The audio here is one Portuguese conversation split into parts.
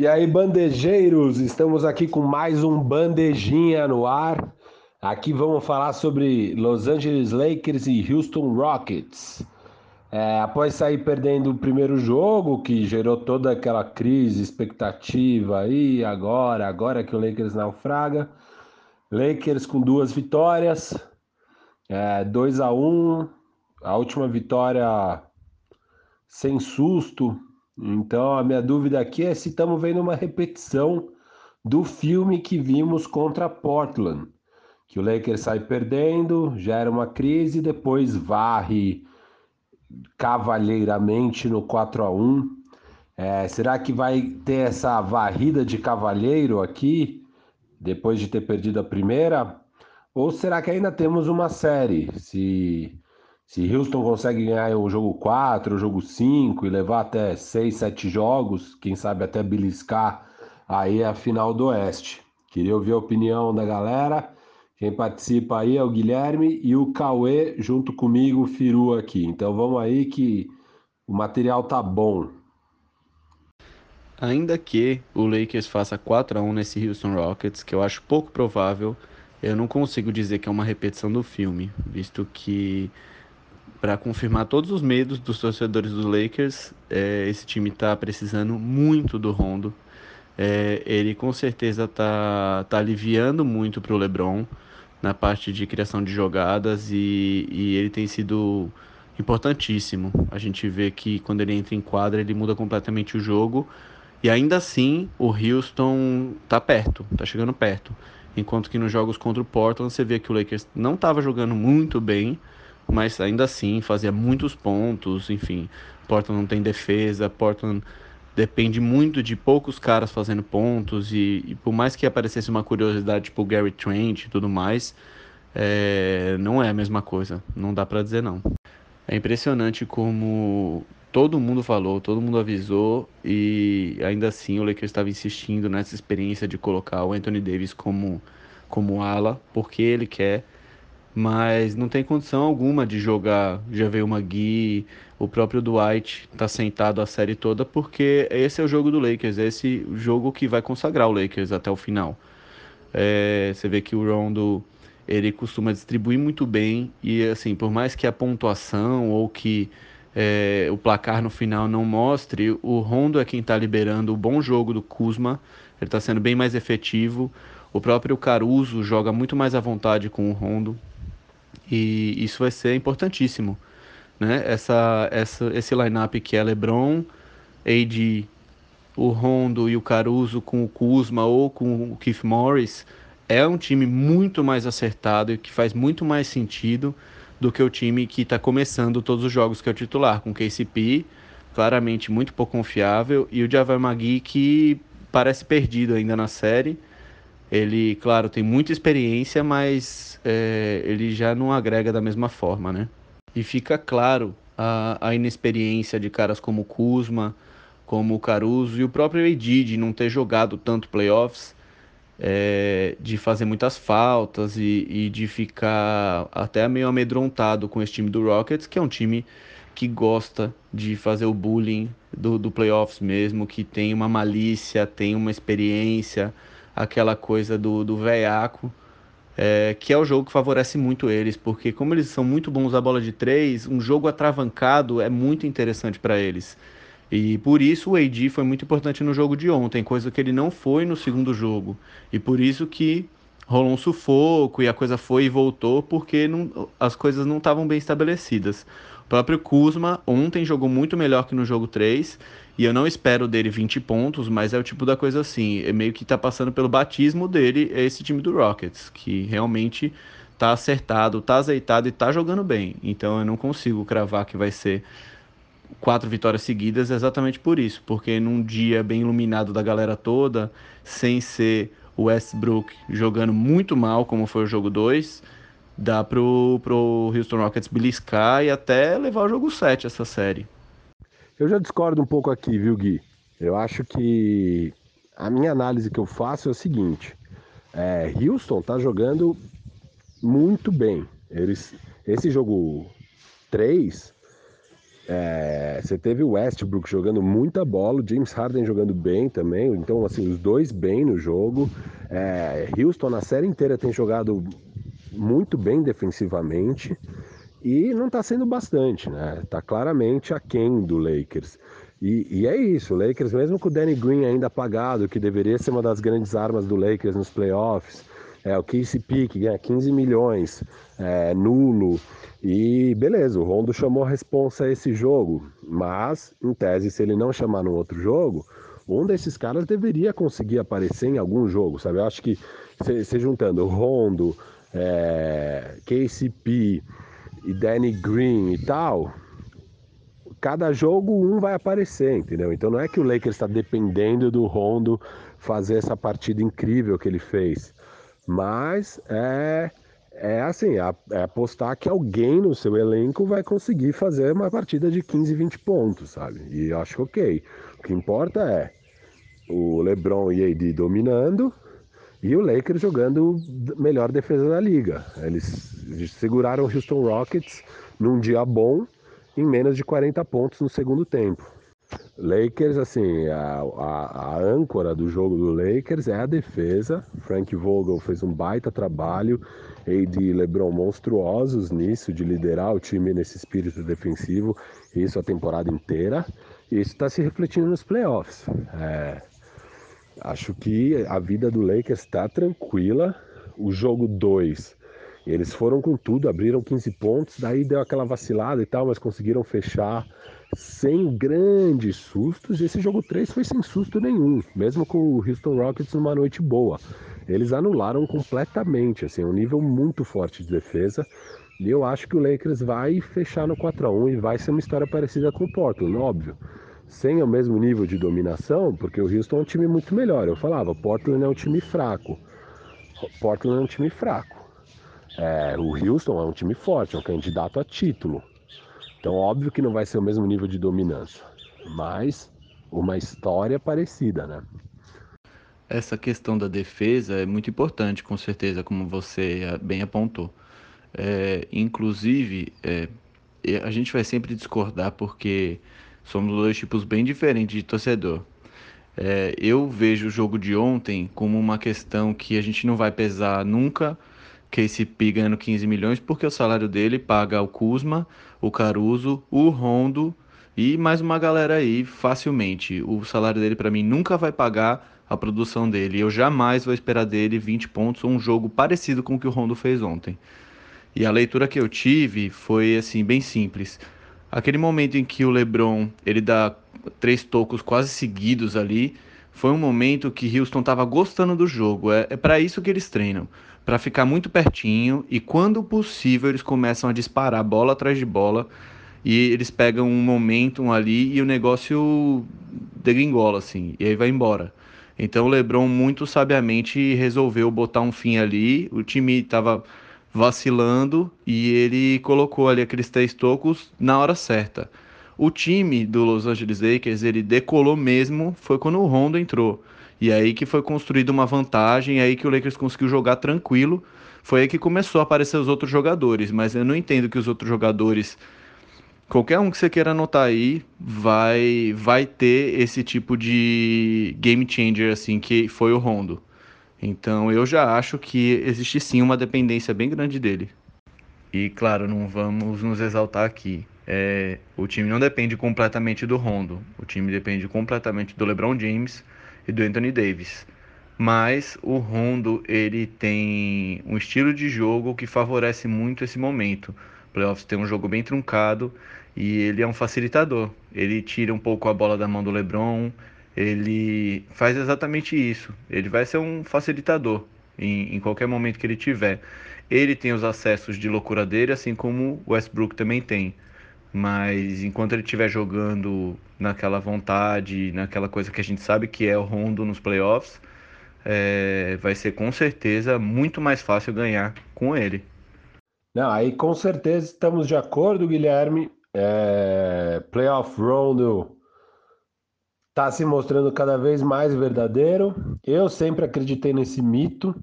E aí, bandejeiros, estamos aqui com mais um Bandejinha no ar. Aqui vamos falar sobre Los Angeles Lakers e Houston Rockets. É, após sair perdendo o primeiro jogo, que gerou toda aquela crise, expectativa aí, agora, agora que o Lakers naufraga. Lakers com duas vitórias, é, 2 a 1 a última vitória sem susto. Então a minha dúvida aqui é se estamos vendo uma repetição do filme que vimos contra Portland, que o Lakers sai perdendo, gera uma crise, depois varre cavalheiramente no 4 a 1 é, será que vai ter essa varrida de cavalheiro aqui, depois de ter perdido a primeira? Ou será que ainda temos uma série? Se, se Houston consegue ganhar o jogo 4, o jogo 5 e levar até 6, 7 jogos, quem sabe até beliscar aí a final do Oeste. Queria ouvir a opinião da galera. Quem participa aí é o Guilherme e o Cauê junto comigo, o Firu aqui. Então vamos aí que o material tá bom. Ainda que o Lakers faça 4 a 1 nesse Houston Rockets, que eu acho pouco provável, eu não consigo dizer que é uma repetição do filme, visto que para confirmar todos os medos dos torcedores dos Lakers, é, esse time está precisando muito do Rondo. É, ele com certeza está tá aliviando muito para o LeBron na parte de criação de jogadas e, e ele tem sido importantíssimo. A gente vê que quando ele entra em quadra ele muda completamente o jogo e ainda assim o Houston tá perto, tá chegando perto. Enquanto que nos jogos contra o Portland você vê que o Lakers não estava jogando muito bem, mas ainda assim fazia muitos pontos, enfim. Portland não tem defesa, Portland depende muito de poucos caras fazendo pontos e, e por mais que aparecesse uma curiosidade tipo Gary Trent e tudo mais, é, não é a mesma coisa, não dá para dizer não. É impressionante como todo mundo falou, todo mundo avisou e ainda assim o Lakers estava insistindo nessa experiência de colocar o Anthony Davis como como ala, porque ele quer mas não tem condição alguma de jogar veio Magui, o próprio Dwight está sentado a série toda, porque esse é o jogo do Lakers, é esse jogo que vai consagrar o Lakers até o final. É, você vê que o Rondo ele costuma distribuir muito bem e assim, por mais que a pontuação ou que é, o placar no final não mostre, o Rondo é quem está liberando o bom jogo do Kuzma, ele está sendo bem mais efetivo. O próprio Caruso joga muito mais à vontade com o Rondo. E isso vai ser importantíssimo. Né? Essa, essa, esse line-up que é LeBron, AD, o Rondo e o Caruso com o Kuzma ou com o Keith Morris é um time muito mais acertado e que faz muito mais sentido do que o time que está começando todos os jogos que é o titular, com o KCP, claramente muito pouco confiável, e o Javar Magui que parece perdido ainda na série ele, claro, tem muita experiência, mas é, ele já não agrega da mesma forma, né? E fica claro a, a inexperiência de caras como Kuzma, como o Caruso e o próprio de não ter jogado tanto playoffs, é, de fazer muitas faltas e, e, de ficar até meio amedrontado com esse time do Rockets, que é um time que gosta de fazer o bullying do, do playoffs mesmo, que tem uma malícia, tem uma experiência, aquela coisa do, do veiaco, é, que é o jogo que favorece muito eles, porque como eles são muito bons a bola de três, um jogo atravancado é muito interessante para eles. E por isso o AD foi muito importante no jogo de ontem, coisa que ele não foi no segundo jogo. E por isso que rolou um sufoco e a coisa foi e voltou, porque não, as coisas não estavam bem estabelecidas. Próprio Kuzma ontem jogou muito melhor que no jogo 3 e eu não espero dele 20 pontos, mas é o tipo da coisa assim, é meio que tá passando pelo batismo dele esse time do Rockets, que realmente tá acertado, tá azeitado e tá jogando bem. Então eu não consigo cravar que vai ser quatro vitórias seguidas exatamente por isso, porque num dia bem iluminado da galera toda, sem ser o Westbrook jogando muito mal, como foi o jogo 2, dá pro, pro Houston Rockets beliscar e até levar o jogo 7 essa série. Eu já discordo um pouco aqui, viu, Gui? Eu acho que a minha análise que eu faço é o seguinte: é, Houston tá jogando muito bem. Eles, esse jogo 3 É, você teve o Westbrook jogando muita bola, o James Harden jogando bem também. Então, assim, os dois bem no jogo. É, Houston na série inteira tem jogado muito bem defensivamente e não está sendo bastante, né? Tá claramente aquém do Lakers. E, e, é isso, o Lakers, mesmo com o Danny Green ainda apagado, que deveria ser uma das grandes armas do Lakers nos playoffs, é, o KCP que ganha 15 milhões, é, nulo, e beleza, o Rondo chamou a responsa a esse jogo, mas, em tese, se ele não chamar no outro jogo, um desses caras deveria conseguir aparecer em algum jogo, sabe? Eu acho que se, juntando Rondo, é, KCP e Danny Green e tal, cada jogo um vai aparecer, entendeu? Então não é que o Lakers está dependendo do Rondo fazer essa partida incrível que ele fez, mas é é assim, é apostar que alguém no seu elenco vai conseguir fazer uma partida de 15, 20 pontos, sabe? E eu acho ok. O que importa é o LeBron e AD dominando e o Lakers jogando melhor defesa da liga. Eles seguraram o Houston Rockets num dia bom em menos de 40 pontos no segundo tempo. Lakers, assim, a, a, a, âncora do jogo do Lakers é a defesa. Frank Vogel fez um baita trabalho, AD e LeBron monstruosos nisso, de liderar o time nesse espírito defensivo, isso a temporada inteira. Isso está se refletindo nos playoffs. É, acho que a vida do Lakers está tranquila. O jogo 2 eles foram com tudo, abriram 15 pontos, daí deu aquela vacilada e tal, mas conseguiram fechar sem grandes sustos. Esse jogo 3 foi sem susto nenhum, mesmo com o Houston Rockets numa noite boa. Eles anularam completamente, assim, um nível muito forte de defesa. E eu acho que o Lakers vai fechar no 4 a 1 e vai ser uma história parecida com o Portland, óbvio. Sem o mesmo nível de dominação, porque o Houston é um time muito melhor. Eu falava, Portland é um time fraco. Portland é um time fraco. É, o Houston é um time forte, é um candidato a título. Então, óbvio que não vai ser o mesmo nível de dominância, mas uma história parecida, né? Essa questão da defesa é muito importante, com certeza, como você bem apontou. É, inclusive, é, a gente vai sempre discordar porque somos dois tipos bem diferentes de torcedor. É, eu vejo o jogo de ontem como uma questão que a gente não vai pesar nunca KCP ganhando 15 milhões, porque o salário dele paga o Kuzma, o Caruso, o Rondo e mais uma galera aí facilmente. O salário dele para mim nunca vai pagar a produção dele. Eu jamais vou esperar dele 20 pontos ou um jogo parecido com o que o Rondo fez ontem. E a leitura que eu tive foi assim bem simples. Aquele momento em que o LeBron ele dá três tocos quase seguidos ali, foi um momento que Houston estava gostando do jogo. É, é para isso que eles treinam para ficar muito pertinho e quando possível eles começam a disparar bola atrás de bola e eles pegam um momentum ali e o negócio degringola assim, e aí vai embora. Então o LeBron muito sabiamente resolveu botar um fim ali, o time estava vacilando e ele colocou ali aqueles três tocos na hora certa. O time do Los Angeles Lakers, ele decolou mesmo, foi quando o Rondo entrou. E aí que foi construída uma vantagem, aí que o Lakers conseguiu jogar tranquilo. Foi aí que começou a aparecer os outros jogadores, mas eu não entendo que os outros jogadores qualquer um que você queira anotar aí vai vai ter esse tipo de game changer assim que foi o Rondo. Então eu já acho que existe sim uma dependência bem grande dele. E claro, não vamos nos exaltar aqui. É, o time não depende completamente do Rondo. O time depende completamente do LeBron James e do Anthony Davis. Mas o Rondo ele tem um estilo de jogo que favorece muito esse momento. Playoffs tem um jogo bem truncado e ele é um facilitador. Ele tira um pouco a bola da mão do LeBron, ele faz exatamente isso. Ele vai ser um facilitador em, em qualquer momento que ele tiver. Ele tem os acessos de loucura dele, assim como o Westbrook também tem. Mas enquanto ele estiver jogando naquela vontade, naquela coisa que a gente sabe que é o Rondo nos playoffs, é, vai ser com certeza muito mais fácil ganhar com ele. Não, aí com certeza estamos de acordo, Guilherme. É, playoff Rondo está se mostrando cada vez mais verdadeiro. Eu sempre acreditei nesse mito.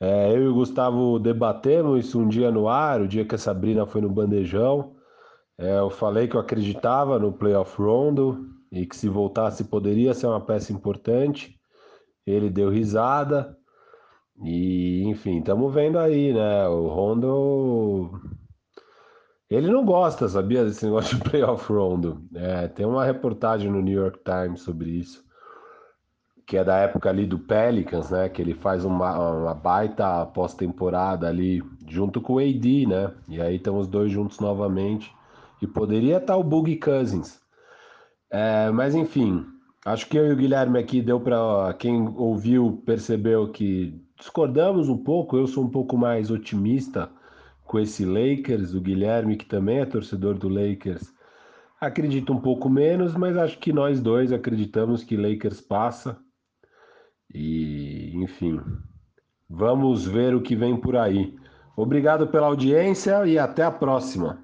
É, eu e o Gustavo debatemos isso um dia no ar, o dia que a Sabrina foi no bandejão. É, eu falei que eu acreditava no playoff Rondo e que se voltasse poderia ser uma peça importante. Ele deu risada. E, enfim, estamos vendo aí, né? O Rondo. Ele não gosta, sabia, desse negócio de playoff Rondo. É, tem uma reportagem no New York Times sobre isso, que é da época ali do Pelicans, né? Que ele faz uma, uma baita pós-temporada ali junto com o AD, né? E aí estão os dois juntos novamente. E poderia estar o Boogie Cousins. É, mas enfim, acho que eu e o Guilherme aqui deu para quem ouviu percebeu que discordamos um pouco. Eu sou um pouco mais otimista com esse Lakers. O Guilherme, que também é torcedor do Lakers, acredita um pouco menos, mas acho que nós dois acreditamos que Lakers passa. E, enfim, vamos ver o que vem por aí. Obrigado pela audiência e até a próxima.